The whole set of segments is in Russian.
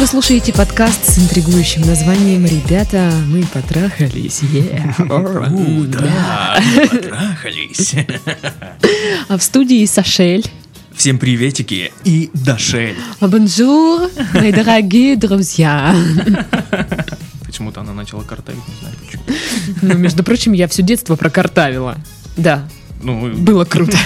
Вы слушаете подкаст с интригующим названием «Ребята, мы потрахались». Yeah. Да, потрахались. А в студии Сашель. Всем приветики и Дашель. Bonjour, мои дорогие друзья. Почему-то она начала картавить, не знаю почему. Ну, между прочим, я все детство прокартавила. Да, Ну, было круто.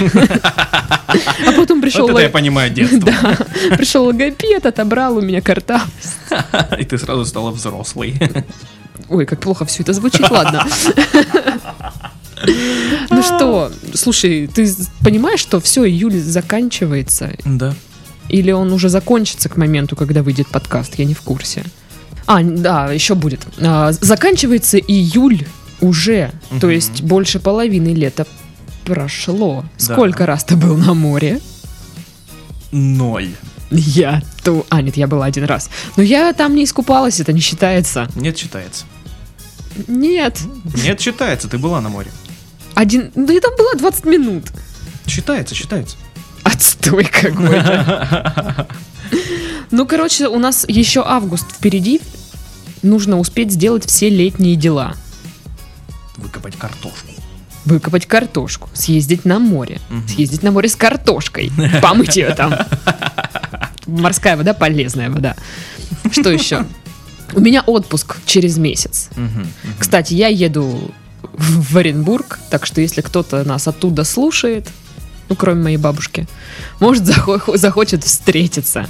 А потом пришел... вот это я понимаю детство. Да, пришел логопед, отобрал у меня карта. И ты сразу стала взрослой. Ой, как плохо все это звучит, ладно. Ну что, слушай, ты понимаешь, что все, июль заканчивается? Да. Или он уже закончится к моменту, когда выйдет подкаст? Я не в курсе. А, да, еще будет. А, заканчивается июль уже. То есть больше половины лета прошло. Да. Сколько раз ты был на море? Ноль. Я то... А, нет, я была один раз. Но я там не искупалась, это не считается. Нет, считается. Нет. Нет, считается, ты была на море. Один... Да и там было 20 минут. Считается, считается. Отстой какой-то. Ну, короче, у нас еще август впереди. Нужно успеть сделать все летние дела. Выкопать картошку. Выкопать картошку, съездить на море. Мгм. Съездить на море с картошкой. Помыть ее там. Морская вода, полезная вода. Что еще? У меня отпуск через месяц. Кстати, я еду в Оренбург, так что если кто-то нас оттуда слушает, ну, кроме моей бабушки, может, захо- захочет встретиться.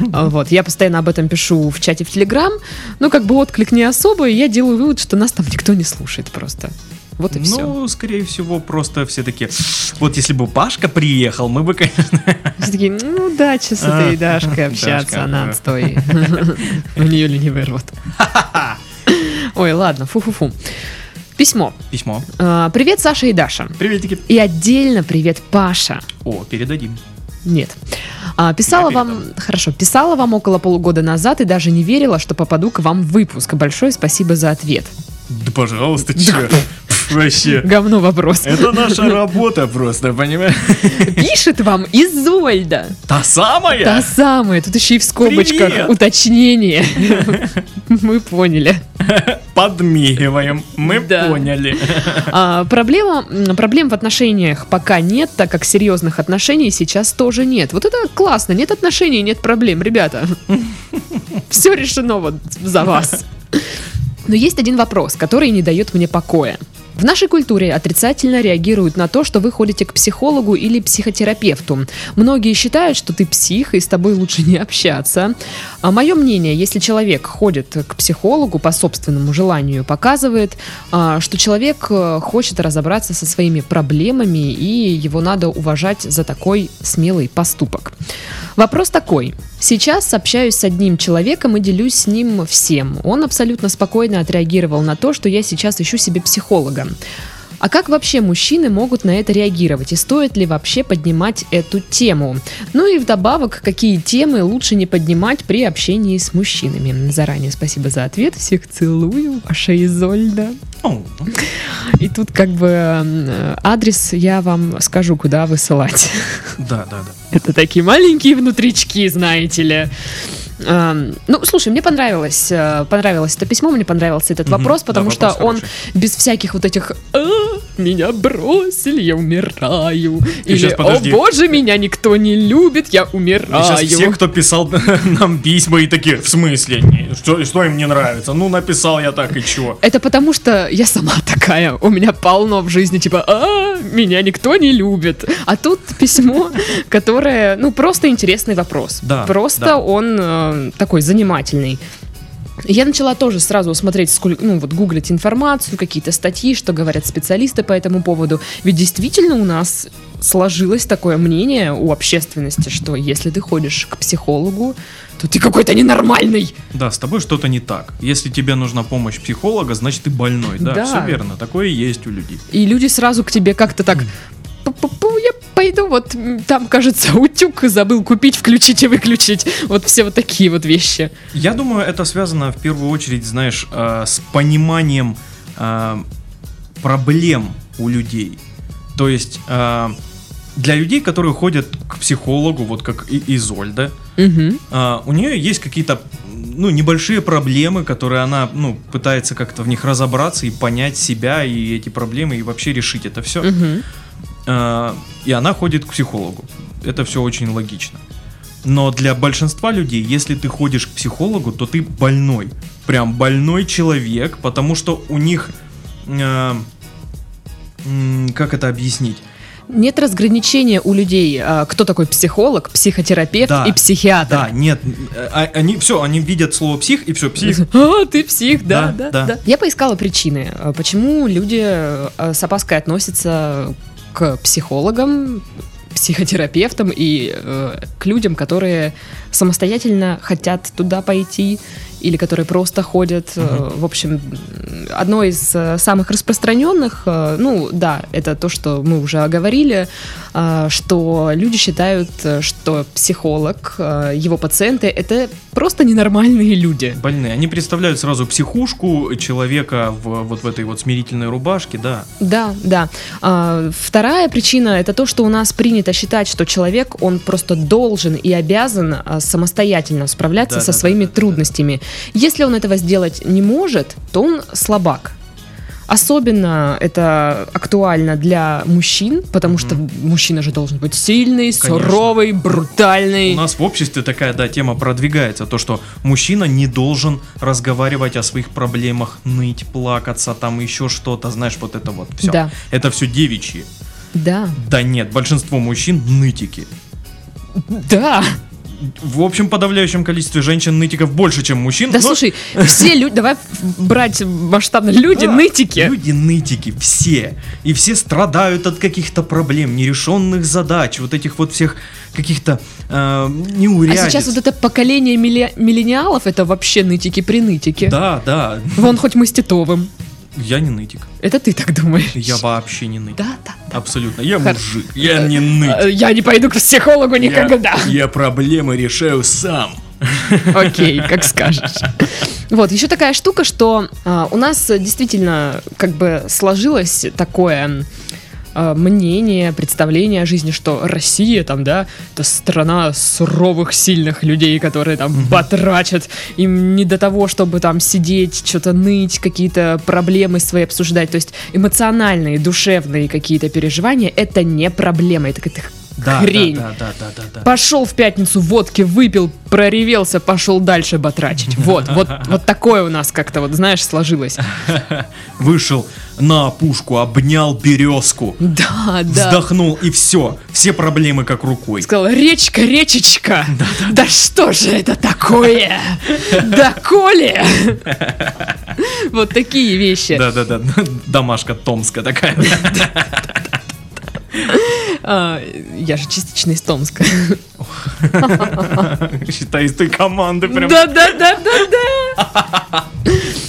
Вот, я постоянно об этом пишу в чате в Телеграм, но как бы отклик не особый, я делаю вывод, что нас там никто не слушает просто. Вот и все. Ну, скорее всего, просто все таки вот если бы Пашка приехал, мы бы, конечно... Все такие, ну, удачи с А, этой Дашкой общаться, Дашка, она да. отстой. У нее ли не вырвут. Ой, ладно, фу-фу-фу. Письмо. Письмо. А, Привет, Саша и Даша. Приветики. И отдельно привет, Паша. О, передадим. Нет. А, писала вам, хорошо, писала вам около полугода назад и даже не верила, что попаду к вам в выпуск. Большое спасибо за ответ. Да, пожалуйста, че? Вообще. Говно вопрос. Это наша работа просто, понимаешь? Пишет вам Изольда. Та самая? Та самая, тут еще и в скобочках Привет. уточнение. Мы поняли. Подмигиваем. Мы Да. поняли. А, проблема, проблем в отношениях пока нет, так как серьезных отношений сейчас тоже нет. Вот это классно, нет отношений, нет проблем, ребята. Все решено вот за вас. Но есть один вопрос, который не дает мне покоя. В нашей культуре отрицательно реагируют на то, что вы ходите к психологу или психотерапевту. Многие считают, что ты псих и с тобой лучше не общаться. А мое мнение, если человек ходит к психологу по собственному желанию, показывает, а, что человек э, хочет разобраться со своими проблемами и его надо уважать за такой смелый поступок. Вопрос такой. Сейчас общаюсь с одним человеком и делюсь с ним всем. Он абсолютно спокойно отреагировал на то, что я сейчас ищу себе психолога. А как вообще мужчины могут на это реагировать? И стоит ли вообще поднимать эту тему? Ну и вдобавок, какие темы лучше не поднимать при общении с мужчинами? Заранее спасибо за ответ. Всех целую. Ваша Изольда. И тут как бы адрес я вам скажу, куда высылать. Да, да, да. Это такие маленькие внутрички, знаете ли. Эм, Ну, слушай, мне понравилось, э, понравилось это письмо, мне понравился этот вопрос, потому что он без всяких вот этих «А, меня бросили, я умираю», И или щас, подожди. «О боже, меня никто не любит, я умираю». сейчас все, кто писал нам письма, и такие, в смысле? Что, что им не нравится? Ну, написал я так, и чё? Это потому что я сама такая. У меня полно в жизни, типа, а, меня никто не любит. А тут письмо, которое, ну, просто интересный вопрос. Да, Просто да. он э, такой занимательный. Я начала тоже сразу смотреть, сколько, ну вот гуглить информацию, какие-то статьи, что говорят специалисты по этому поводу. Ведь действительно у нас сложилось такое мнение у общественности, что если ты ходишь к психологу, то ты какой-то ненормальный. Да, с тобой что-то не так. Если тебе нужна помощь психолога, значит ты больной. Да, Да. все верно. Такое есть у людей. И люди сразу к тебе как-то так... «Пу-пу-пу, Я пойду, вот там, кажется, утюг забыл купить, включить и выключить. Вот все вот такие вот вещи. Я думаю, это связано в первую очередь, знаешь, э, с пониманием э, проблем у людей. То есть э, для людей, которые ходят к психологу, вот как и Изольда, Мгм. а, у нее есть какие-то ну, небольшие проблемы, которые она ну, пытается как-то в них разобраться и понять себя и эти проблемы и вообще решить это все. Мгм. И она ходит к психологу. Это все очень логично. Но для большинства людей, если ты ходишь к психологу, то ты больной. Прям больной человек, потому что у них... э, как это объяснить? Нет разграничения у людей, а, кто такой психолог, психотерапевт Да. и психиатр. Да, нет, э, а- они все, они видят слово псих и все, псих. А, ты псих, да, Да, да, да. да, Я поискала причины, а, почему люди с опаской относятся к психологам, психотерапевтам и э, к людям, которые самостоятельно хотят туда пойти или которые просто ходят. э, В общем, одно из э, самых распространенных, э, ну да, это то, что мы уже оговорили, что люди считают, что психолог, его пациенты это просто ненормальные люди. Больные. Они представляют сразу психушку человека в, вот в этой вот смирительной рубашке, да. Да, да. А, вторая причина это то, что у нас принято считать, что человек он просто должен и обязан самостоятельно справляться Да, со да, своими да, трудностями. Если он этого сделать не может, то он слабак. Особенно это актуально для мужчин, потому что мужчина же должен быть сильный, суровый, брутальный. У нас в обществе такая, да, тема продвигается, то, что мужчина не должен разговаривать о своих проблемах, ныть, плакаться, там еще что-то, знаешь, вот это вот все. Да. Это все девичьи. Да, Да нет, большинство мужчин нытики. да. В общем, подавляющем количестве женщин нытиков больше, чем мужчин. Да но- слушай, все люди, давай брать масштабно, люди Да, нытики. Люди нытики, все. И все страдают от каких-то проблем, нерешенных задач, вот этих вот всех каких-то э, неурядиц. А сейчас вот это поколение милли- миллениалов, это вообще нытики-принытики. Да, да. Вон хоть мы с Титовым. Я не нытик. Это ты так думаешь? Я вообще не нытик. Да, да. Абсолютно. Я Хор- мужик. Я не нытик. Э, Я не пойду к психологу никогда. Я, я проблемы решаю сам. Окей, как скажешь. Вот, еще такая штука, что а, у нас э, действительно как бы сложилось такое а, мнение, представление о жизни, что Россия там, да, это страна суровых, сильных людей, которые там потрачат, им не до того, чтобы там сидеть, что-то ныть, какие-то проблемы свои обсуждать, то есть эмоциональные, душевные какие-то переживания, это не проблема, это какая-то Да, хрень. да, да, да, да, да. Пошел в пятницу, водки выпил, проревелся, пошел дальше батрачить. Вот, вот, вот такое у нас как-то, вот знаешь, сложилось. Вышел на опушку, обнял березку, Да, да. вздохнул и все. Все проблемы как рукой. Сказал, речка, речечка, да что же это такое? Да коли? Вот такие вещи. Да, да, да. Домашка Томска такая. А, Я же частично из Томска. Считай, из той команды прям. Да, да, да, да, да.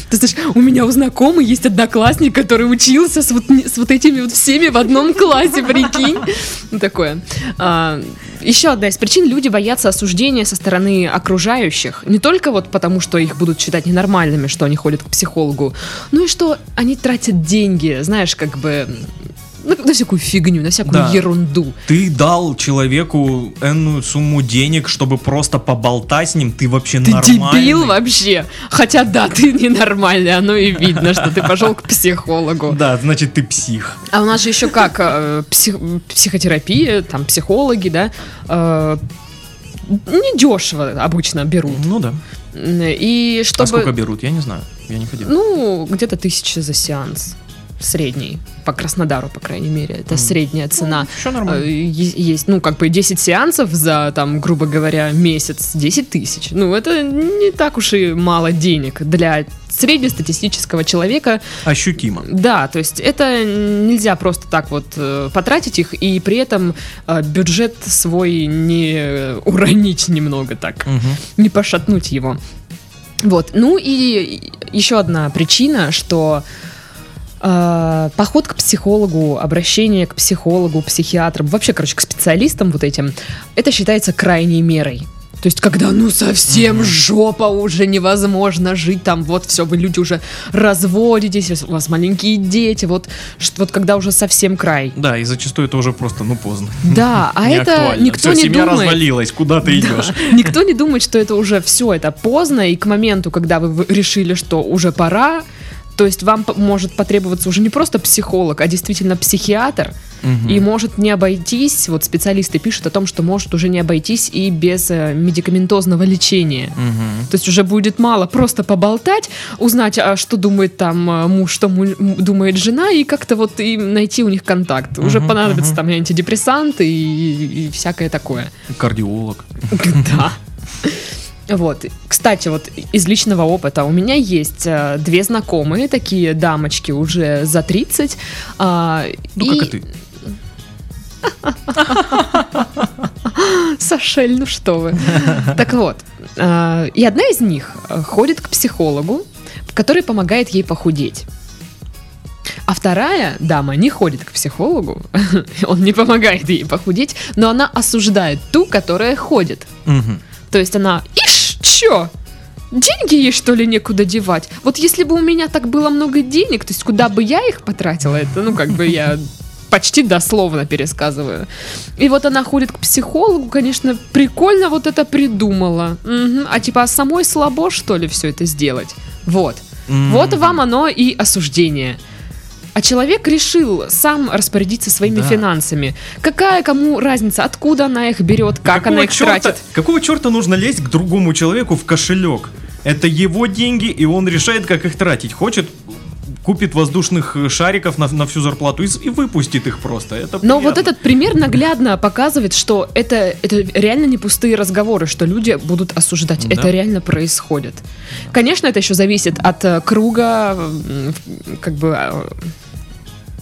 Ты знаешь, у меня у знакомой есть одноклассник, который учился с вот, с вот этими вот всеми в одном классе, прикинь. Ну, такое. А, еще одна из причин, люди боятся осуждения со стороны окружающих. Не только вот потому, что их будут считать ненормальными, что они ходят к психологу, ну и что они тратят деньги, знаешь, как бы ну, на всякую фигню, на всякую Да. ерунду. Ты дал человеку энную сумму денег, чтобы просто поболтать с ним, ты вообще Ты нормальный. дебил вообще. Хотя да, ты ненормальный, оно и видно, что ты пошел к психологу. Да, значит ты псих. А у нас же еще как э, псих- психотерапия, там психологи, да, э, недешево обычно берут. Ну да. И А чтобы... сколько берут, я не знаю. Я не ходил. Ну, где-то тысяча за сеанс. Средний. По Краснодару, по крайней мере. Это средняя цена. Еще Э, нормально. е- Есть, ну, как бы 10 сеансов за, там, грубо говоря, месяц, 10 тысяч. Ну, это не так уж и мало денег для среднестатистического человека. Ощутимо. Да, то есть это нельзя просто так вот э, потратить их и при этом э, бюджет свой не уронить немного так Мгм. не пошатнуть его. Вот. Ну и еще одна причина, что э, поход к психологу, обращение к психологу, психиатрам, вообще, короче, к специалистам вот этим, это считается крайней мерой. То есть, когда ну совсем жопа уже невозможно жить, там вот все, вы люди уже разводитесь, у вас маленькие дети, вот, что, вот когда уже совсем край. Да, и зачастую это уже просто, ну, поздно. Да, а Не это актуально. никто Всё, не семья думает. развалилась, куда ты идешь? Да, Никто не думает, что это уже все, это поздно, и к моменту, когда вы решили, что уже пора, то есть вам может потребоваться уже не просто психолог, а действительно психиатр, Мгм. и может не обойтись, вот специалисты пишут о том, что может уже не обойтись и без э, медикаментозного лечения. Мгм. То есть уже будет мало просто поболтать, узнать, а что думает там э, муж, что му- думает жена, и как-то вот и найти у них контакт. Уже Мгм, понадобятся мгм. там антидепрессанты и, и всякое такое. Кардиолог. Да. Вот. Кстати, вот из личного опыта у меня есть э, две знакомые, такие дамочки уже за 30. а, Ну, как и ты. Сашель, ну что вы. Так вот, э, и одна из них э, ходит к психологу, который помогает ей похудеть. А вторая дама не ходит к психологу, он не помогает ей похудеть, но она осуждает ту, которая ходит. То есть она, ишь, чё? Деньги ей что ли некуда девать? Вот если бы у меня так было много денег, то есть куда бы я их потратила, это, ну, как бы я почти дословно пересказываю. И вот она ходит к психологу, конечно, прикольно вот это придумала. Мгм. А типа а самой слабо, что ли, все это сделать? Вот. Вот Мгм. вам оно и осуждение. А человек решил сам распорядиться своими Да. финансами. Какая кому разница, откуда она их берет, как Какого она их чёрта- тратит? Какого черта нужно лезть к другому человеку в кошелек? Это его деньги, и он решает, как их тратить. Хочет, купит воздушных э, шариков на, на всю зарплату и, и выпустит их просто. Это Но вот этот пример наглядно показывает, что это, это реально не пустые разговоры, что люди будут осуждать. Да. Это реально происходит. Конечно, это еще зависит от э, круга, как бы э,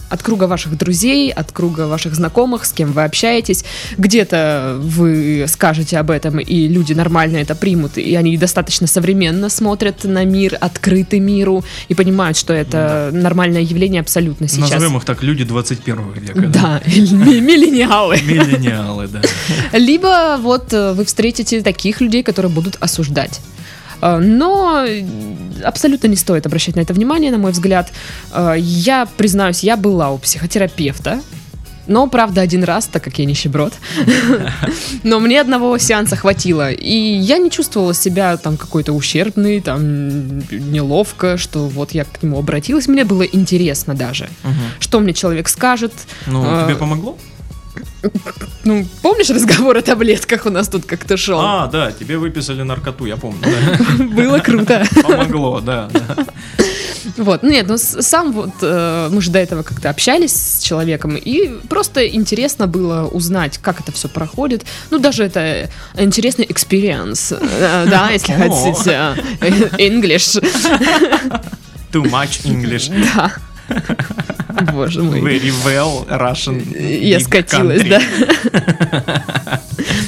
от круга ваших друзей, от круга ваших знакомых, с кем вы общаетесь. Где-то вы скажете об этом, и люди нормально это примут, и они достаточно современно смотрят на мир, открыты миру, и понимают, что это нормальное явление абсолютно сейчас. Назовем их так, люди 21 века. Да, ми- миллениалы. Миллениалы, да. Либо вот э, вы встретите таких людей, которые будут осуждать. Э, Но э, абсолютно не стоит обращать на это внимание, на мой взгляд. Э, Я, признаюсь, я была у психотерапевта. Но, правда, один раз, так как я нищеброд. Но мне одного сеанса хватило. И я не чувствовала себя там какой-то ущербной, там неловко, что вот я к нему обратилась. Мне было интересно даже, что мне человек скажет, Ну, А, тебе помогло? Ну, помнишь разговор о таблетках у нас тут как-то шел? А, да, тебе выписали наркоту, я помню. Было круто. Помогло, да. Вот, ну нет, ну сам вот, э, мы же до этого как-то общались с человеком, и просто интересно было узнать, как это все проходит. Ну, даже это интересный experience, э, да, если хотите. э, English, Too much English. да. Боже мой. Very well Russian. Я скатилась, country. да.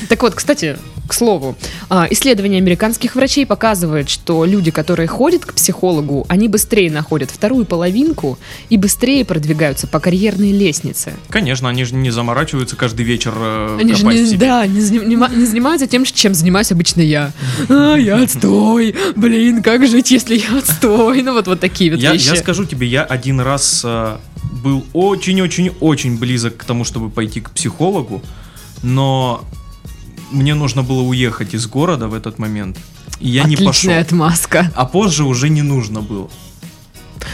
Так вот, кстати, к слову, а, исследования американских врачей показывают, что люди, которые ходят к психологу, они быстрее находят вторую половинку и быстрее продвигаются по карьерной лестнице. Конечно, они же не заморачиваются каждый вечер э, Они же не, да, не, занима- не занимаются тем, чем занимаюсь обычно я. А, я отстой. Блин, как жить, если я отстой? Ну вот, вот такие вот Я, вещи. я скажу тебе, я один раз э, был очень-очень-очень близок к тому, чтобы пойти к психологу, но мне нужно было уехать из города в этот момент, и я не пошел. Отличная отмазка. А позже уже не нужно было.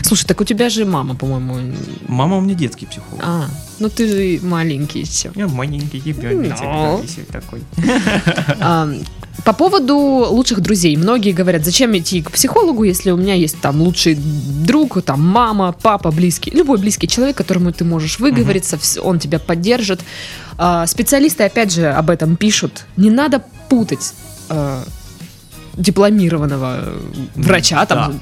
Слушай, так у тебя же мама, по-моему. Мама у меня детский психолог. А, ну ты же маленький еще. Я маленький ребенок Ну. такой. А, По поводу лучших друзей. Многие говорят, зачем идти к психологу, если у меня есть там лучший друг, там мама, папа, близкий, любой близкий человек, которому ты можешь выговориться, вс- он тебя поддержит. А, Специалисты, опять же, об этом пишут. Не надо путать а, дипломированного э, врача, там,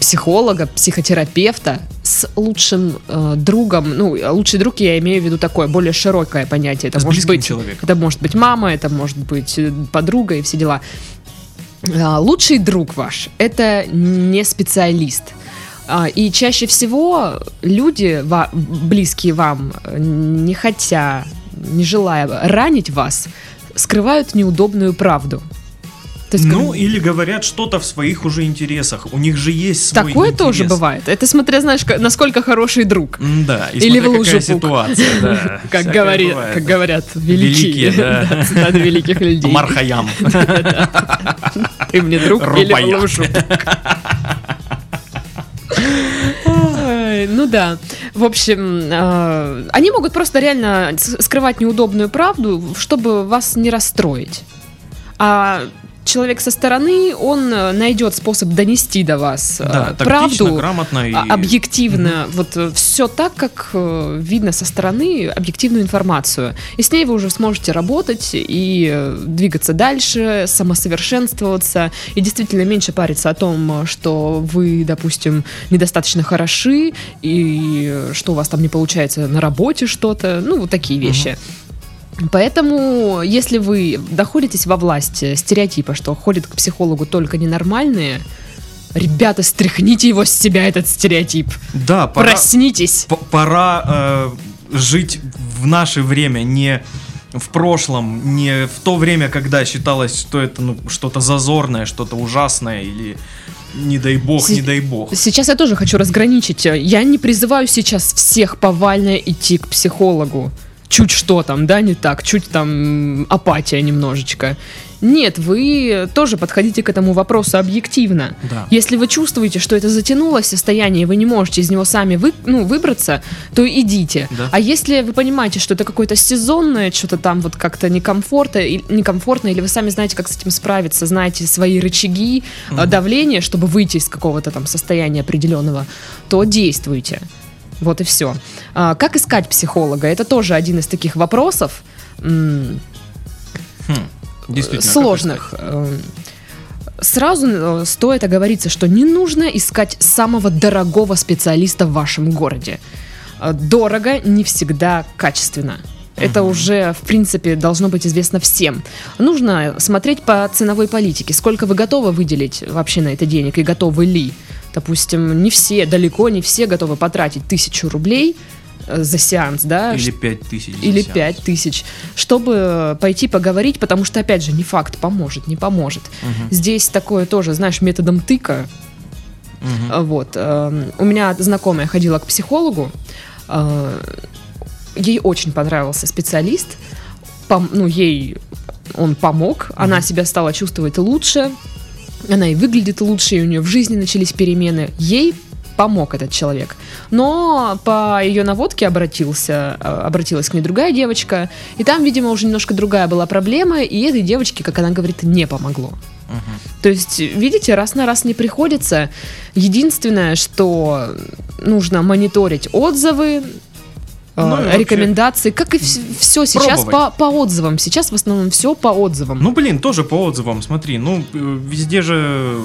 психолога, психотерапевта с лучшим э, другом. Ну, а лучший друг я имею в виду такое более широкое понятие. Это С может быть человеком. это может быть мама, это может быть э, подруга и все дела. А, Лучший друг ваш – это не специалист. А, И чаще всего люди, близкие вам, э, не хотя, не желая ранить вас, скрывают неудобную правду. То есть, Ну, как- или говорят что-то в своих уже интересах. У них же есть свой такое тоже интерес. бывает. Это смотря, знаешь, насколько хороший друг. Да, и Или смотря какая пук. ситуация, да. Как, говори- бывает, как да. говорят великие, Великие, да. цитаты великих людей. Мархаям. Ты мне друг или в лужу? Ну да. В общем, э, они могут просто реально скрывать неудобную правду, чтобы вас не расстроить. А человек со стороны, он э, найдет способ донести до вас э, Да, тактично, правду грамотно и... а- объективно, вот все так, как э, видно со стороны, объективную информацию. И с ней вы уже сможете работать и э, двигаться дальше, самосовершенствоваться, и действительно меньше париться о том, э, что вы, допустим, недостаточно хороши, и э, что у вас там не получается на работе что-то, ну, вот такие вещи. Поэтому, если вы доходитесь во власть стереотипа, что ходят к психологу только ненормальные, ребята, стряхните его с себя, этот стереотип. Да, пора, Проснитесь. пора э, жить в наше время, не в прошлом, не в то время, когда считалось, что это ну, что-то зазорное, что-то ужасное или не дай бог, не дай бог. Сейчас я тоже хочу разграничить. Я не призываю сейчас всех повально идти к психологу. Чуть что там, да, не так, чуть там апатия немножечко. Нет, вы тоже подходите к этому вопросу объективно. Да. Если вы чувствуете, что это затянулось состояние, и вы не можете из него сами вы, ну, выбраться, то идите. Да. А если вы понимаете, что это какое-то сезонное, что-то там вот как-то некомфортно, некомфортно, или вы сами знаете, как с этим справиться, знаете свои рычаги э, давления, чтобы выйти из какого-то там состояния определенного, то действуйте. Вот и все. как искать психолога? Это тоже один из таких вопросов. Хм, сложных. Эм, Сразу э, стоит оговориться, что не нужно искать самого дорогого специалиста в вашем городе. Э, Дорого не всегда качественно. Это уже, в принципе, должно быть известно всем. Нужно смотреть по ценовой политике, сколько вы готовы выделить вообще на это денег и готовы ли. Допустим, не все, далеко не все готовы потратить тысячу рублей э, за сеанс, да, Или пять тысяч. или. 5 тысяч, чтобы пойти поговорить, потому что, опять же, не факт, поможет, не поможет. Мгм, Здесь такое тоже, знаешь, методом тыка. А, Вот. эм, У меня знакомая ходила к психологу, э, ей очень понравился специалист, пом- ну, ей он помог, она себя стала чувствовать лучше, она и выглядит лучше, и у нее в жизни начались перемены. Ей помог этот человек. Но по ее наводке обратился, э, обратилась к ней другая девочка, и там, видимо, уже немножко другая была проблема, и этой девочке, как она говорит, не помогло. Мгм. То есть, видите, раз на раз не приходится. Единственное, что нужно мониторить отзывы, Ну и вообще рекомендации, как и все сейчас по, по отзывам. Сейчас в основном все по отзывам. Ну, блин, тоже по отзывам, смотри, ну, э, везде же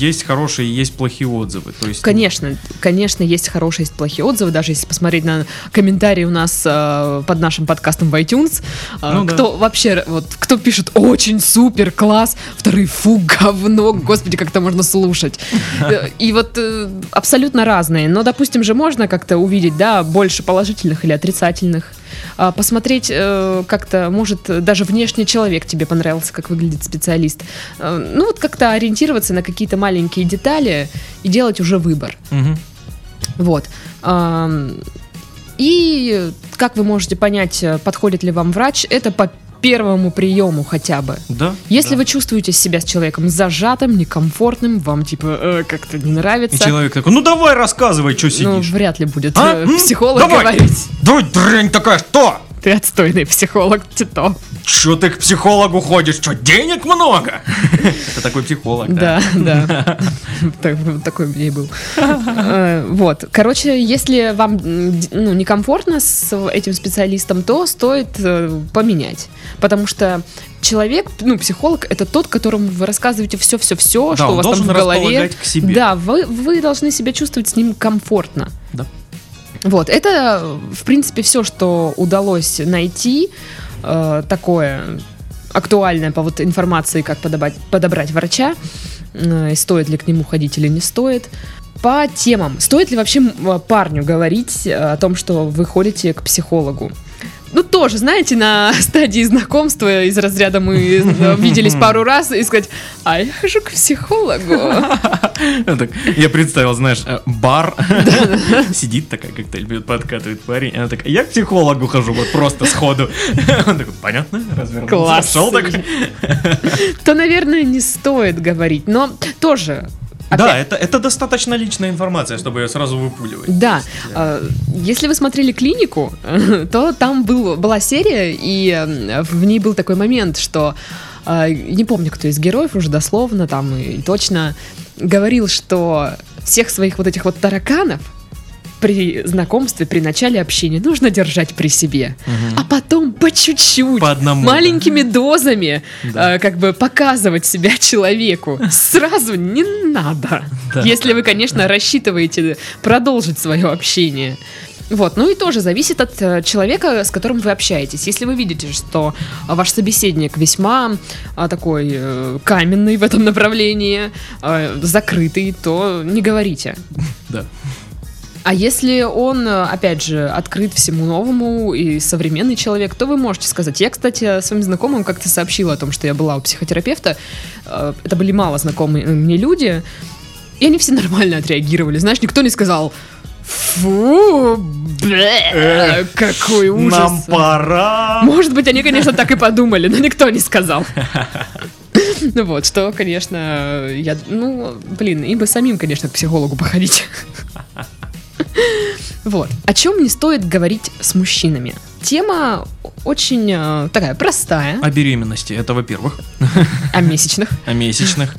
есть хорошие есть плохие отзывы. То есть, Конечно, конечно, есть хорошие, есть плохие отзывы. Даже если посмотреть на комментарии у нас э, под нашим подкастом в iTunes, э, Ну да. кто вообще, вот, кто пишет очень супер, класс, вторые фу, говно, господи, как это можно слушать. И вот э, абсолютно разные. Но, допустим, же можно как-то увидеть, да, больше положительных или отрицательных. А, Посмотреть э, как-то, может, даже внешний человек тебе понравился, как выглядит специалист. Э, Ну, вот как-то ориентироваться на какие-то маленькие детали и делать уже выбор. Мгм. Вот. И как вы можете понять, э, подходит ли вам врач, это по первому приему хотя бы. Да. Если да. вы чувствуете себя с человеком зажатым, некомфортным, вам типа э, как-то не И нравится, человек такой, ну давай рассказывай, что ну сидишь. вряд ли будет А? э, психолог Давай. говорить. Давай, дрянь такая, что? Ты отстойный психолог, Тито. Че ты к психологу ходишь? Что, денег много? Это такой психолог, да? Да, да. Так- Такой и был. Э, Вот. Короче, если вам ну, некомфортно с этим специалистом, то стоит э, поменять. Потому что человек, ну, психолог, это тот, которому вы рассказываете все-все-все, что у вас там в голове. располагать к себе. Да, вы должны себя чувствовать с ним комфортно. Да. Вот, это, в принципе, все, что удалось найти, э, такое актуальное по вот информации, как подобрать, подобрать врача, э, стоит ли к нему ходить или не стоит. По темам. Стоит ли вообще м, парню говорить э, о том, что вы ходите к психологу? ну, тоже, знаете, на стадии знакомства из разряда мы э, виделись пару раз и сказать, а я хожу к психологу. Я представил, знаешь, э, бар, сидит такая, коктейль пьет, подкатывает парень, она такая, я к психологу хожу, вот просто сходу. Он такой, понятно, развернулся, Класс. шел так. То, наверное, не стоит говорить, но тоже Да, это, это достаточно личная информация, чтобы ее сразу выпуливать. Да, э, если вы смотрели клинику, то там был, была серия, и в ней был такой момент, что э, не помню, кто из героев уже дословно там и точно говорил, что всех своих вот этих вот тараканов при знакомстве, при начале общения нужно держать при себе, а потом по чуть-чуть, По одному, маленькими дозами, Да. э, как бы показывать себя человеку. Сразу не надо, Да. если вы, конечно, рассчитываете продолжить свое общение. Вот, ну и тоже зависит от э, человека, с которым вы общаетесь. Если вы видите, что ваш собеседник весьма а, такой э, каменный в этом направлении, э, закрытый, то не говорите. Да. А если он, э, опять же, открыт всему новому и современный человек, то вы можете сказать. Я, кстати, своим знакомым как-то сообщила о том, что я была у психотерапевта. Это были мало знакомые мне люди. И они все нормально отреагировали. Знаешь, никто не сказал Фу, блэ, Эх, какой ужас. Нам пора. Может быть, они, конечно, так и подумали, но никто не сказал. Ну вот, что, конечно, я, ну, блин, им бы самим, конечно, к психологу походить. Вот. О чем не стоит говорить с мужчинами? Тема очень э, такая простая, О беременности, это во-первых. о месячных. О месячных.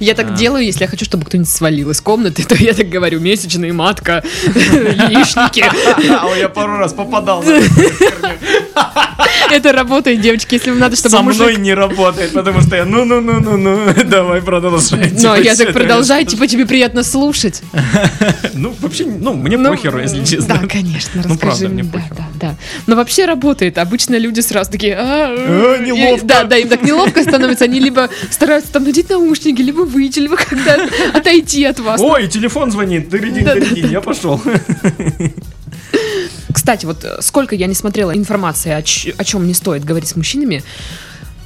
Я так А. делаю, если я хочу, чтобы кто-нибудь свалил из комнаты, то я так говорю, месячные, матка, яичники. А я пару раз попадал. Это работает, девочки, если вам надо, чтобы Со мужик... мной не работает, потому что я ну-ну-ну-ну-ну, давай продолжай. Но Типа, я так это продолжаю, типа тебе приятно слушать. Ну, вообще, ну, мне Ну, похеру, если честно. Да, конечно, Ну, расскажи правда, мне мне. Да, да, да. Но вообще работает. Обычно люди сразу такие... «А, А, э». неловко. Да, да, им так неловко становится. Они либо стараются там надеть наушники, либо выйти, либо когда отойти от вас. Ой, телефон звонит, я пошел. Кстати, вот э, сколько я не смотрела информации, о, о чем не стоит говорить с мужчинами,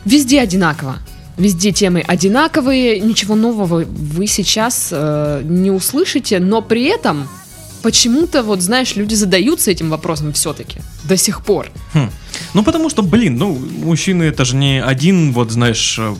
везде одинаково. Везде темы одинаковые, ничего нового вы сейчас э, не услышите, но при этом почему-то, вот знаешь, люди задаются этим вопросом все-таки до сих пор. Хм. Ну, потому что, блин, ну, мужчины это же не один, вот, знаешь, э,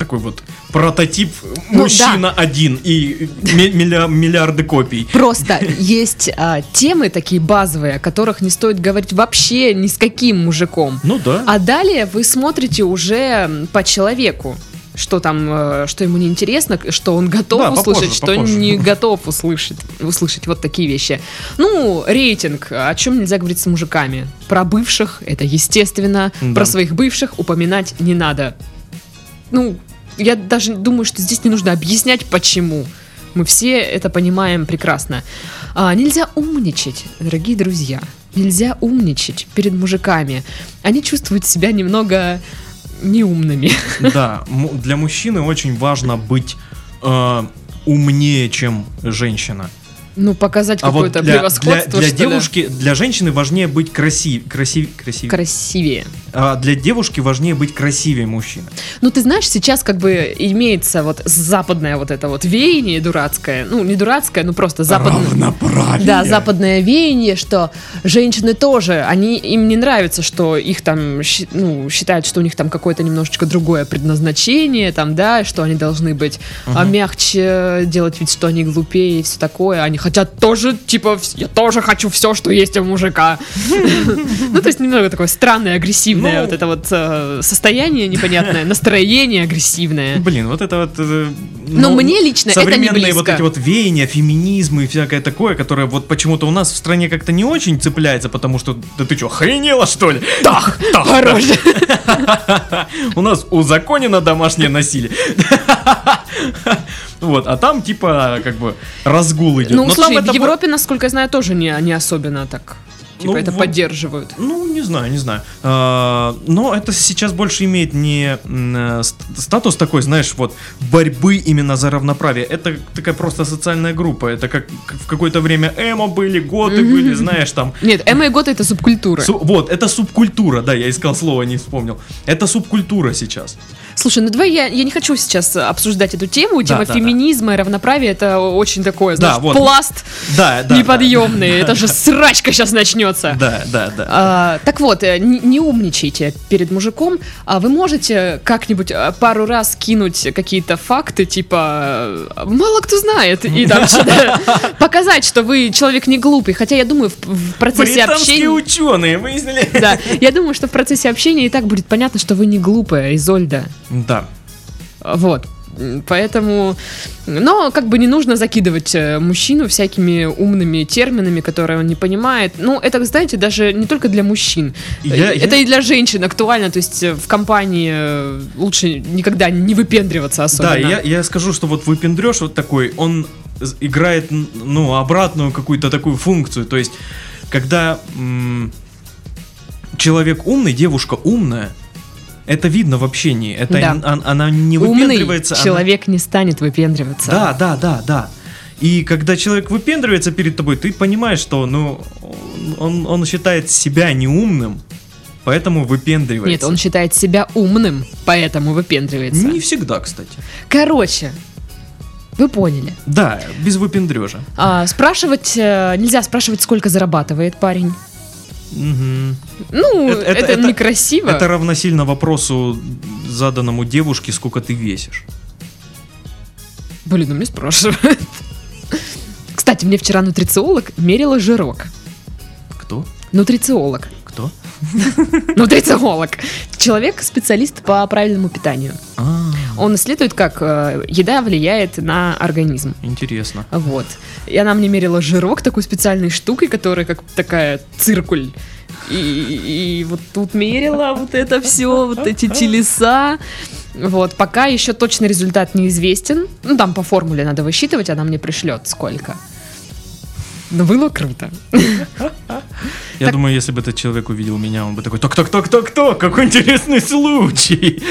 такой вот прототип Ну, мужчина один и ми- милля- миллиарды копий. Просто есть а, темы такие базовые, о которых не стоит говорить вообще ни с каким мужиком. Ну да. А далее вы смотрите уже по человеку. Что там, э, что ему неинтересно, что он готов Да, попозже, услышать, что попозже. не готов услышать, услышать вот такие вещи. Ну, рейтинг, о чем нельзя говорить с мужиками? Про бывших, это естественно. Да. Про своих бывших упоминать не надо. Ну, я даже думаю, что здесь не нужно объяснять, почему. Мы все это понимаем прекрасно. А, нельзя умничать, дорогие друзья. Нельзя умничать перед мужиками. Они чувствуют себя немного неумными. Да, для мужчины очень важно быть э, умнее, чем женщина. Ну, показать А вот какое-то для, для, превосходство, для что ли. девушки, для женщины важнее быть красив, красив, красив, красивее. а для девушки важнее быть красивее мужчины. Ну, ты знаешь, сейчас как бы имеется вот западное вот это вот веяние дурацкое. Ну, не дурацкое, ну просто западное. Равноправие. Да, западное веяние, что женщины тоже, они им не нравится, что их там, ну, считают, что у них там какое-то немножечко другое предназначение, там, да, что они должны быть а, мягче, делать вид, что они глупее и все такое. Они хотят тоже, типа, я тоже хочу все, что есть у мужика. Ну, то есть немного такое странное, агрессивное Ну. вот это вот э, состояние непонятное, настроение агрессивное. Блин, вот это вот... э, Но ну, мне лично это не современные вот близко. эти вот веяния, феминизм и всякое такое, которое вот почему-то у нас в стране как-то не очень цепляется, потому что, да ты что, охренела что ли? Так, так, Хорош. У нас узаконено домашнее насилие. Вот, а там типа как бы разгул идет. Ну, Но слушай, там в это Европе, насколько я знаю, тоже не, не особенно так. Типа Ну, это вот- поддерживают. Ну, не знаю, не знаю. А, но это сейчас больше имеет не э, ст- статус такой, знаешь, вот борьбы именно за равноправие. Это такая просто социальная группа. Это как как в какое-то время эмо были, готы были, знаешь, там. Нет, эмо и готы это субкультура. Су- вот, это субкультура, да, я искал слово, не вспомнил. Это субкультура сейчас. Слушай, ну давай я, я не хочу сейчас обсуждать эту тему. Тема да, да. феминизма и равноправия это очень такое, Да, знаешь, вот. пласт Да, да. неподъемный. Это же срачка сейчас начнется. Да, да, да. А, так вот, э, не, не умничайте перед мужиком. А вы можете как-нибудь э, пару раз кинуть какие-то факты, типа э, мало кто знает, и там показать, что вы человек не глупый. Хотя я думаю, в, процессе общения. ученые выяснили. Да, я думаю, что в процессе общения и так будет понятно, что вы не глупая, Изольда. Да. Вот. Поэтому, но как бы не нужно закидывать э, мужчину всякими умными терминами, которые он не понимает. Ну, это, знаете, даже не только для мужчин. Я- это я- и для женщин актуально. То есть э, в компании э, лучше никогда не выпендриваться особенно. Да, я, я скажу, что вот выпендрешь вот такой, он играет, ну, обратную какую-то такую функцию. То есть, когда человек умный, девушка умная, это видно в общении. Это Да. н- он- она не Умный выпендривается. она- человек не станет выпендриваться. Да, да, да, да. И когда человек выпендривается перед тобой, ты понимаешь, что, ну, он, он считает себя неумным, поэтому выпендривается. Нет, он считает себя умным, поэтому выпендривается. Не всегда, кстати. Короче, вы поняли. Да, без выпендрежа. А, спрашивать э, нельзя спрашивать, сколько зарабатывает парень. Мгм. Ну, Это- это, это- это- некрасиво. Это равносильно вопросу, заданному девушке, сколько ты весишь. Блин, ну мне спрашивают. Кстати, мне вчера нутрициолог мерила жирок. Кто? Нутрициолог. Нутрициолог. Человек, специалист по правильному питанию. А, Он исследует, как э, еда влияет на организм. интересно. Вот. И она мне мерила жирок такой специальной штукой, которая как такая циркуль. И, и вот тут мерила вот это все, вот эти телеса. Вот, пока еще точный результат неизвестен. Ну, там по формуле надо высчитывать, она мне пришлет сколько. Но было круто. Я Так- думаю, если бы этот человек увидел меня, он бы такой, так, так, так, так, так, какой интересный случай.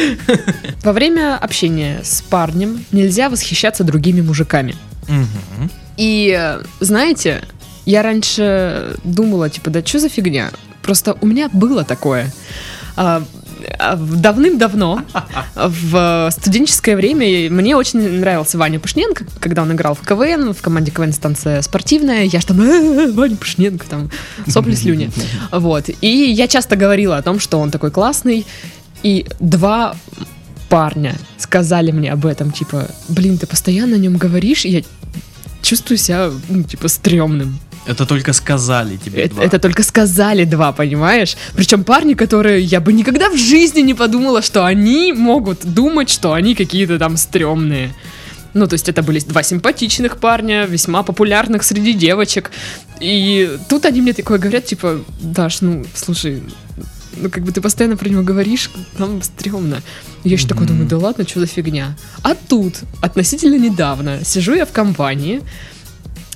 Во время общения с парнем нельзя восхищаться другими мужиками. Мгм. И знаете, я раньше думала, типа, да что за фигня? Просто у меня было такое. А, Давным-давно, в студенческое время, мне очень нравился Ваня Пушненко, когда он играл в КВН, в команде КВН станция спортивная, я ж там, «Э, Ваня Пушненко, там, сопли, слюни. Вот. И я часто говорила о том, что он такой классный, и два парня сказали мне об этом, типа, блин, ты постоянно о нем говоришь, и я чувствую себя, ну, типа, стрёмным. Это только сказали тебе Это, два. это только сказали два, понимаешь? Причем парни, которые я бы никогда в жизни не подумала, что они могут думать, что они какие-то там стрёмные. Ну, то есть это были два симпатичных парня, весьма популярных среди девочек. И тут они мне такое говорят, типа, Даш, ну, слушай, ну, как бы ты постоянно про него говоришь, нам стрёмно. Я еще такой Мгм. думаю, да ладно, что за фигня. А тут, относительно недавно, сижу я в компании,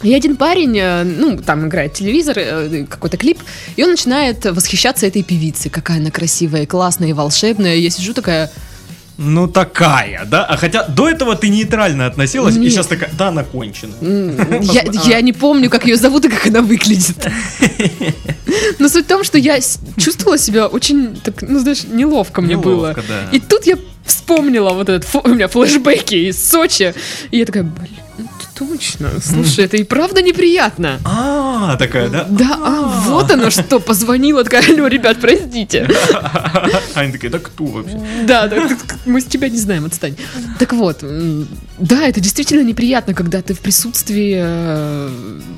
и один парень, э, ну, там играет телевизор, э, какой-то клип, и он начинает восхищаться этой певицей. Какая она красивая, и классная, и волшебная. Я сижу такая, Ну такая, да? А хотя до этого ты нейтрально относилась, и Нет. сейчас такая, да, она кончена. Я, Посма- я не помню, как ее зовут и как она выглядит. Но суть в том, что я чувствовала себя очень, так, ну, знаешь, неловко мне было. Неловко, да. И тут я вспомнила вот этот, у меня флешбеки из Сочи. И я такая, блин, ну, точно, слушай, это и правда неприятно. А, такая, да? Да, а, вот оно что, позвонила, такая, алло, ребят, простите. А Они такие, да кто вообще? Да, да, мы с тебя не знаем, отстань. Так вот, да, это действительно неприятно, когда ты в присутствии э,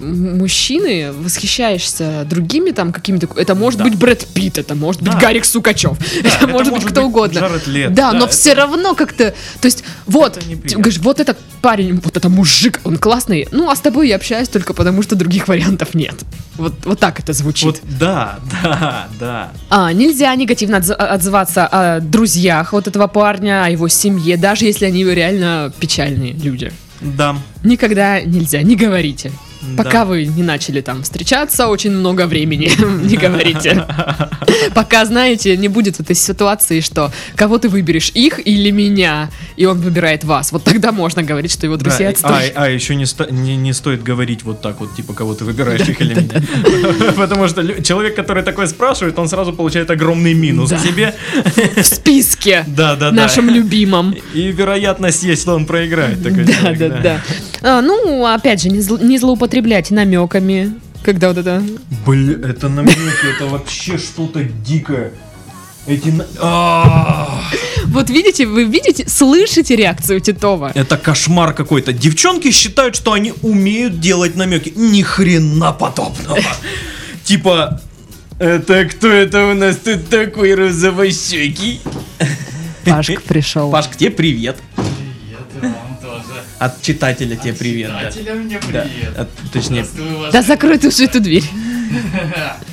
мужчины восхищаешься другими там какими-то... Это может быть Брэд Питт, это может быть. Гарик Сукачев, это может быть кто угодно. Да, но все равно как-то, то есть, вот, говоришь, вот это парень, вот это мужик, он классный, ну, а с тобой я общаюсь только потому, что других вариантов нет. Вот, вот так это звучит. Вот, да, да, да. А, нельзя негативно отз- отзываться о друзьях вот этого парня, о его семье, даже если они реально печальные люди. Да. Никогда нельзя, не говорите. Пока вы не начали там встречаться очень много времени, не говорите. Пока, знаете, не будет этой ситуации, что кого ты выберешь, их или меня, и он выбирает вас. Вот тогда можно говорить, что его Да, друзья и- отстой. а, а еще не, не, не стоит говорить вот так вот, типа, кого ты выбираешь, их или меня. Потому что человек, который такой спрашивает, он сразу получает огромный минус Да. к себе. В списке Да, да, да. нашим любимым. И вероятность есть, что он проиграет. такой Да, человек, да, да. А, ну, опять же, не, зл- не злоупотреблять намеками. Когда вот это... Блин, это намеки, это вообще что-то дикое. Эти... на- А, Вот видите, вы видите, слышите реакцию Титова? Это кошмар какой-то. Девчонки считают, что они умеют делать намеки. Ни хрена подобного. Типа, это кто это у нас тут такой розовощекий? Пашка пришел. Паш, к тебе привет. Привет, и вам тоже. От читателя тебе привет. да. Читателям мне Да. привет. От- точнее. Да закрой ты уже эту дверь.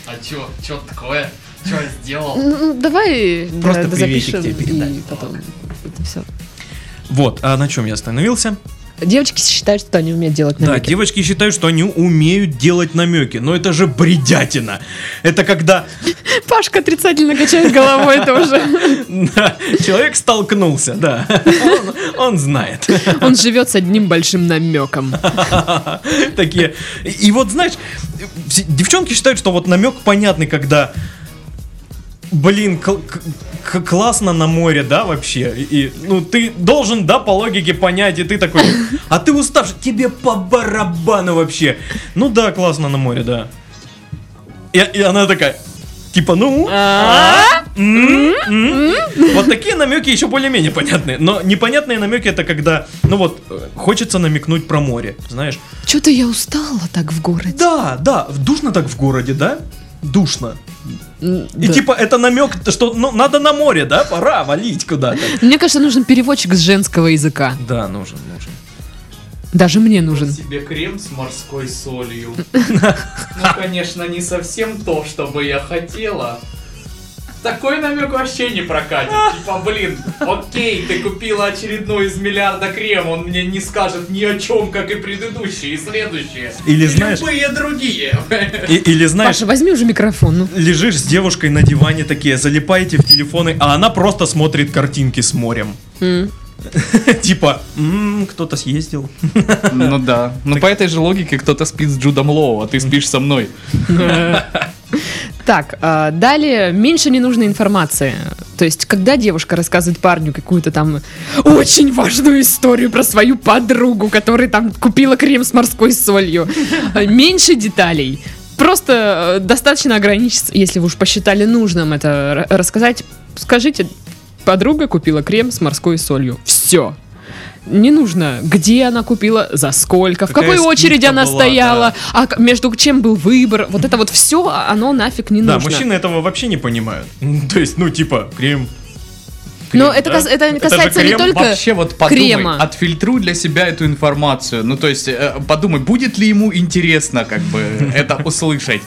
А чё, чё такое? Чё я сделал? Ну, давай да, Просто да, приветик тебе передай. и потом это все. вот, а на чем я остановился? Девочки считают, что они умеют делать Да, намеки. девочки считают, что они умеют делать намеки, но это же бредятина. Это когда Пашка отрицательно качает головой тоже. да, человек столкнулся, да, он, он знает. Он живет с одним большим намеком. Такие. И вот знаешь, девчонки считают, что вот намек понятный, когда Блин, кл- к- к- классно на море, да, вообще? И, и, ну, ты должен, да, по логике понять, и ты такой, а ты уставший, тебе по барабану вообще. Ну да, классно на море, да. И, и она такая, типа, ну, А? М. Вот такие намеки еще более-менее понятные. Но непонятные намеки это когда, ну вот, хочется намекнуть про море, знаешь. Что-то я устала так в городе. Да, да, душно так в городе, да? Душно. И да. типа это намек, что ну, надо на море, да? Пора валить куда-то. Мне кажется, нужен переводчик с женского языка. Да, нужен, нужен. Даже мне нужен. Себе крем с морской солью. Ну, конечно, не совсем то, что бы я хотела. Такой намек вообще не прокатит. Типа, блин, окей, ты купила очередной из миллиарда крем, он мне не скажет ни о чем, как и предыдущие и следующие. Или И знаешь- Любые другие. И- или знаешь, Паша, возьми уже микрофон. ну. лежишь с девушкой на диване такие, залипаете в телефоны, а она просто смотрит картинки с морем. М. Типа, «М, кто-то съездил. Ну да. Ну по этой же логике кто-то спит с Джудом Лоу, а ты спишь со мной. Так, а, далее меньше ненужной информации. То есть, когда девушка рассказывает парню какую-то там очень важную историю про свою подругу, которая там купила крем с морской солью, а, меньше деталей. Просто э, достаточно ограничиться, если вы уж посчитали нужным это рассказать, скажите, подруга купила крем с морской солью. Все. Не нужно, где она купила, за сколько, в Какая какой очереди она была, стояла, а к- между чем был выбор. Вот это вот все, оно нафиг не Да, нужно. мужчины этого вообще не понимают. М, То есть, ну, типа, крем. Но крем, это, да? кас- это касается не крем. только Вообще вот подумай, крема. отфильтруй для себя эту информацию. Ну то есть э, подумай, будет ли ему интересно как бы это услышать.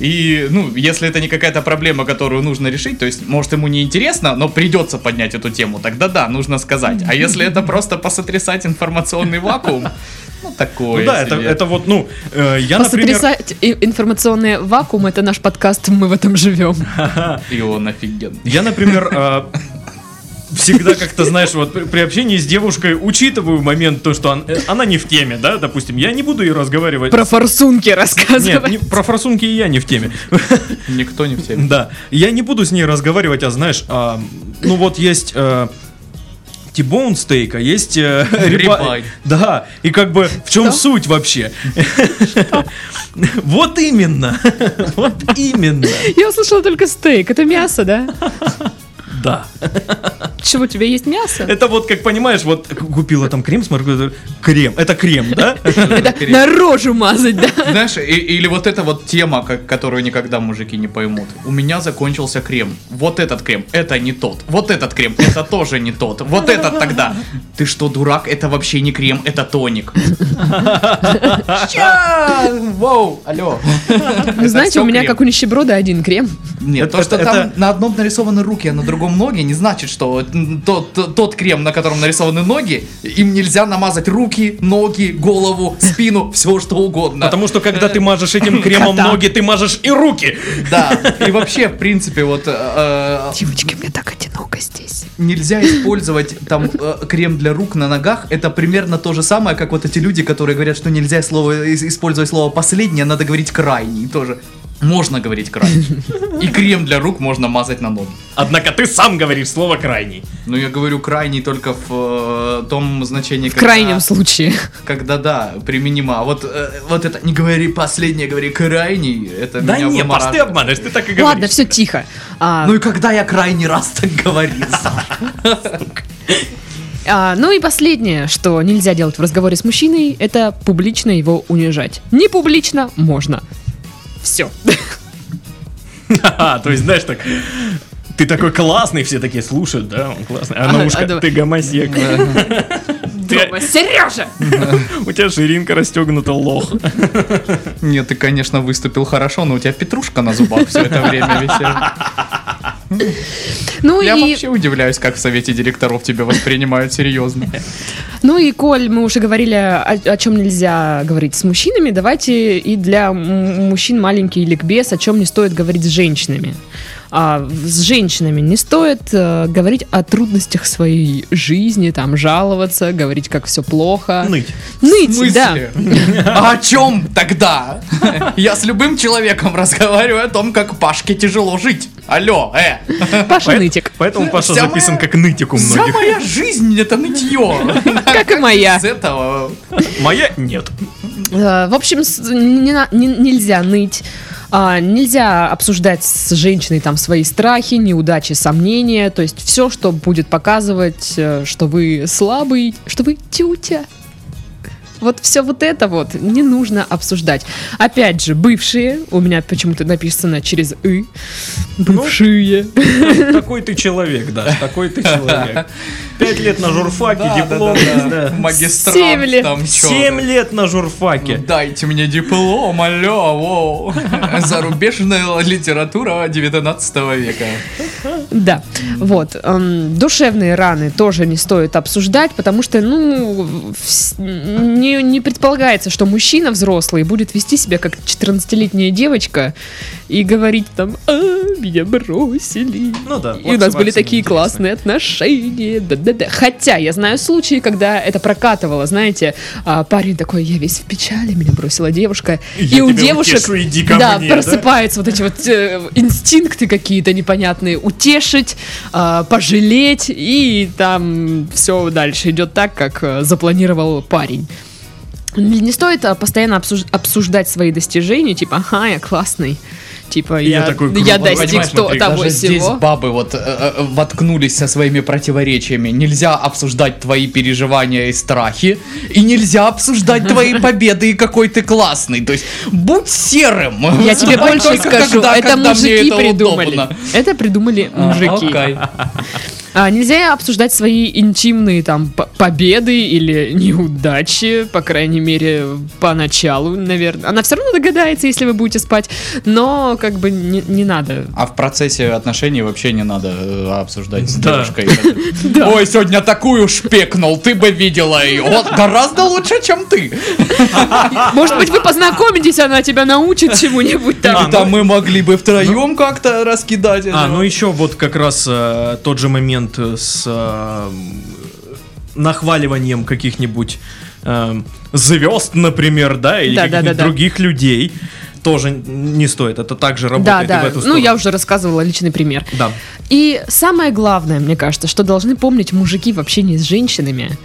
И, ну, если это не какая-то проблема, которую нужно решить, то есть, может, ему не интересно, но придется поднять эту тему, тогда да, нужно сказать. А если это просто посотрясать информационный вакуум, ну, такое Ну да, это, себе. это вот, ну, э, я, например... Посотрясать и- информационный вакуум, это наш подкаст, мы в этом живем. И он офигенный. Я, например, э, всегда как-то, знаешь, вот при, общении с девушкой учитываю момент, то, что он- э, она не в теме, да, допустим, я не буду ей разговаривать. Про форсунки Нет, рассказывать. не- про форсунки и я не в теме. Никто не в теме. Да, я не буду с ней разговаривать, а знаешь, а, ну вот есть э, Тибоун стейк, а есть э, риба- Рибай. Да, и как бы в чем Что? суть вообще? Вот именно, вот именно, Я услышала только стейк. Это мясо, да? Да. Чего, у тебя есть мясо? Это вот, как понимаешь, вот купила там крем с морковью, крем, это крем, да? Это на рожу мазать, да? Знаешь, или вот эта вот тема, которую никогда мужики не поймут. У меня закончился крем. Вот этот крем, это не тот. Вот этот крем, это тоже не тот. Вот этот тогда. Ты что, дурак? Это вообще не крем, это тоник. Воу, алло. Вы знаете, у меня, как у нищеброда, один крем. Нет, Это- то, что там на одном нарисованы руки, а на другом кремом ноги, не значит, что тот, тот, тот крем, на котором нарисованы ноги, им нельзя намазать руки, ноги, голову, спину, все что угодно. Потому что когда ты мажешь этим кремом Кота. ноги, ты мажешь и руки. Да, и вообще, в принципе, вот э, Девочки, мне так одиноко здесь. нельзя использовать там э, крем для рук на ногах. Это примерно то же самое, как вот эти люди, которые говорят, что нельзя слово, ис- использовать слово последнее, надо говорить крайний тоже. Можно говорить крайний. И крем для рук можно мазать на ноги. Однако ты сам говоришь слово крайний. Но я говорю крайний только в э, том значении, В крайнем случае. когда да, применимо. А вот, э, вот это не говори последнее, говори крайний, это Да меня не, Паш, ты обманываешь, ты так и говоришь. Ладно, все тихо. А, Ну и когда я крайний раз так говорил? а, ну и последнее, что нельзя делать в разговоре с мужчиной, это публично его унижать. Не публично можно. Все. Ха-ха, то есть, знаешь, так... Ты такой классный, все такие слушают, да, он классный. А А, на ушко, а, ты гомосек. Сережа! У тебя ширинка расстегнута, лох. Нет, ты, конечно, выступил хорошо, но у тебя петрушка на зубах все это время висела. Ну Я и, вообще удивляюсь, как в совете директоров тебя воспринимают серьезно. ну и, Коль, мы уже говорили, о, о чем нельзя говорить с мужчинами, давайте и для мужчин маленький ликбез, о чем не стоит говорить с женщинами. А, с женщинами не стоит э, говорить о трудностях своей жизни, там, жаловаться, говорить, как все плохо. Ныть. Ныть, да. А о чем тогда? Я с любым человеком разговариваю о том, как Пашке тяжело жить. Алло, э. Паша Поэт- нытик. Поэтому Паша Вся записан моя- как нытик у Вся многих. моя жизнь это нытье. Как и моя. С этого. Моя нет. Э, В общем, нельзя ныть. а, нельзя обсуждать с женщиной там свои страхи, неудачи, сомнения. То есть все, что будет показывать, э, что вы слабый, что вы тютя. Вот все вот это вот не нужно обсуждать. Опять же, бывшие, у меня почему-то написано через «ы», бывшие. Такой ты человек, да. Такой ты человек. Пять лет на журфаке, диплом. да. Магистрант Семь лет. там чё. Семь лет на журфаке. Дайте мне диплом, алло, воу. Зарубежная литература 19 века. Да, вот. эм, душевные раны тоже не стоит обсуждать, потому что, ну, не, не предполагается, что мужчина взрослый будет вести себя как 14-летняя девочка и говорить там, а, меня бросили. Ну да. И у нас были такие классные отношения. Да-да-да. Хотя я знаю случаи, когда это прокатывало, знаете, а, парень такой, я весь в печали, меня бросила девушка. Я и у девушек утешу, да, мне, да? просыпаются вот эти вот э, инстинкты какие-то непонятные. Утешить, а, пожалеть, и там все дальше идет так, как э, запланировал парень. Не стоит а, постоянно обсуж- обсуждать свои достижения, типа, ага, я классный. Типа, Я я, такой я достиг то, смотри, того Даже здесь всего. бабы вот э, э, воткнулись со своими противоречиями. Нельзя обсуждать твои переживания и страхи, и нельзя обсуждать твои победы и какой ты классный. То есть будь серым. Я тебе больше скажу, это мужики это придумали. Это придумали А, мужики. А, нельзя обсуждать свои интимные там победы или неудачи, по крайней мере, поначалу, наверное. Она все равно догадается, если вы будете спать, но как бы не, не надо. А в процессе отношений вообще не надо э, обсуждать с Да. девушкой. Ой, сегодня такую шпекнул, ты бы видела ее. Вот гораздо лучше, чем ты. Может быть, вы познакомитесь, она тебя научит чему-нибудь там. А, И там мы могли бы втроем как-то раскидать. А, ну еще вот как раз э, тот же момент э, с э, нахваливанием каких-нибудь э, звезд, например, да, или Да, да, каких-нибудь да, да. других людей тоже не стоит. Это также Да, работает и в да. эту Ну, сторону. я уже рассказывала личный пример. Да. И самое главное, мне кажется, что должны помнить мужики в общении с женщинами.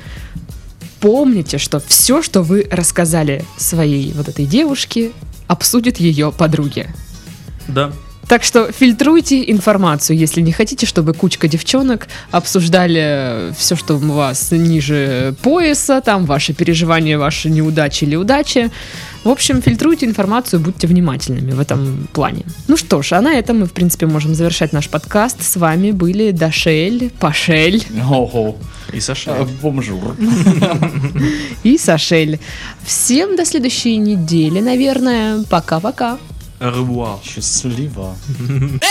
Помните, что все, что вы рассказали своей вот этой девушке, обсудит ее подруги. Да. Так что фильтруйте информацию, если не хотите, чтобы кучка девчонок обсуждали все, что у вас ниже пояса, там ваши переживания, ваши неудачи или удачи. В общем, фильтруйте информацию, будьте внимательными в этом плане. Ну что ж, а на этом мы, в принципе, можем завершать наш подкаст. С вами были Дашель, Пашель Ого. И Саша. Э, Бомжур. и Сашель. Всем до следующей недели, наверное. Пока-пока. Au revoir. Tschüss zu lieber. Baby!